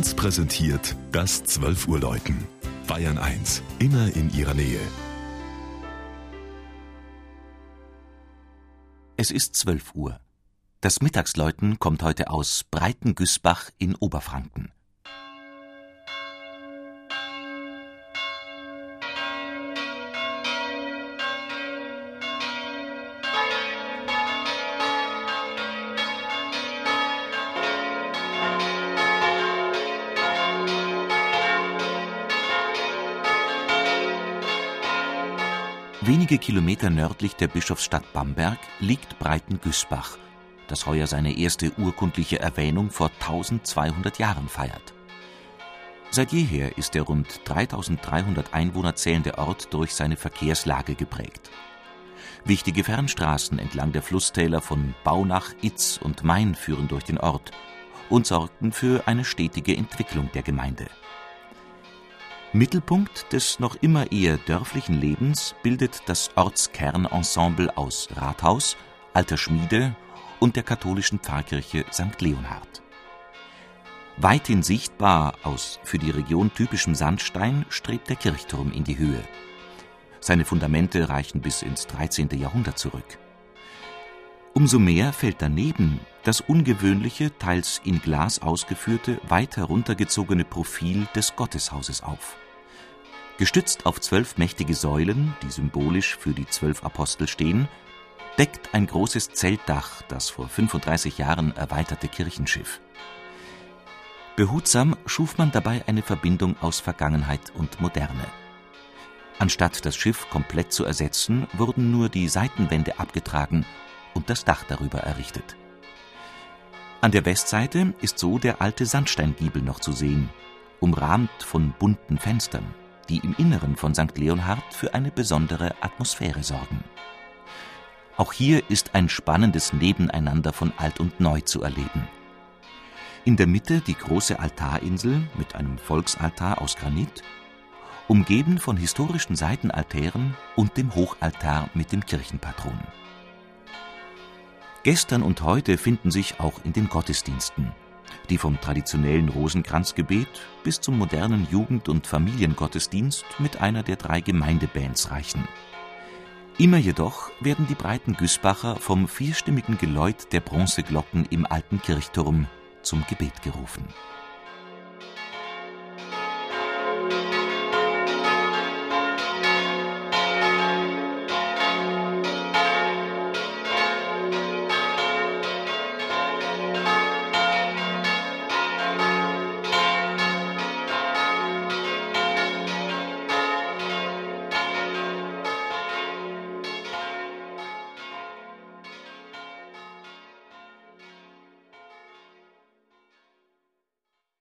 1 präsentiert das 12 Uhr Läuten. Bayern 1, immer in ihrer Nähe. Es ist 12 Uhr. Das Mittagsläuten kommt heute aus Breitengüßbach in Oberfranken. Wenige Kilometer nördlich der Bischofsstadt Bamberg liegt Breitengüßbach, das heuer seine erste urkundliche Erwähnung vor 1200 Jahren feiert. Seit jeher ist der rund 3300 Einwohner zählende Ort durch seine Verkehrslage geprägt. Wichtige Fernstraßen entlang der Flusstäler von Baunach, Itz und Main führen durch den Ort und sorgten für eine stetige Entwicklung der Gemeinde. Mittelpunkt des noch immer eher dörflichen Lebens bildet das Ortskernensemble aus Rathaus, alter Schmiede und der katholischen Pfarrkirche St. Leonhard. Weithin sichtbar aus für die Region typischem Sandstein strebt der Kirchturm in die Höhe. Seine Fundamente reichen bis ins 13. Jahrhundert zurück. Umso mehr fällt daneben das ungewöhnliche, teils in Glas ausgeführte, weit heruntergezogene Profil des Gotteshauses auf. Gestützt auf zwölf mächtige Säulen, die symbolisch für die zwölf Apostel stehen, deckt ein großes Zeltdach das vor 35 Jahren erweiterte Kirchenschiff. Behutsam schuf man dabei eine Verbindung aus Vergangenheit und Moderne. Anstatt das Schiff komplett zu ersetzen, wurden nur die Seitenwände abgetragen und das Dach darüber errichtet. An der Westseite ist so der alte Sandsteingiebel noch zu sehen, umrahmt von bunten Fenstern, die im Inneren von St. Leonhard für eine besondere Atmosphäre sorgen. Auch hier ist ein spannendes Nebeneinander von Alt und Neu zu erleben. In der Mitte die große Altarinsel mit einem Volksaltar aus Granit, umgeben von historischen Seitenaltären und dem Hochaltar mit dem Kirchenpatron. Gestern und heute finden sich auch in den Gottesdiensten, die vom traditionellen Rosenkranzgebet bis zum modernen Jugend- und Familiengottesdienst mit einer der drei Gemeindebands reichen. Immer jedoch werden die breiten Güßbacher vom vierstimmigen Geläut der Bronzeglocken im alten Kirchturm zum Gebet gerufen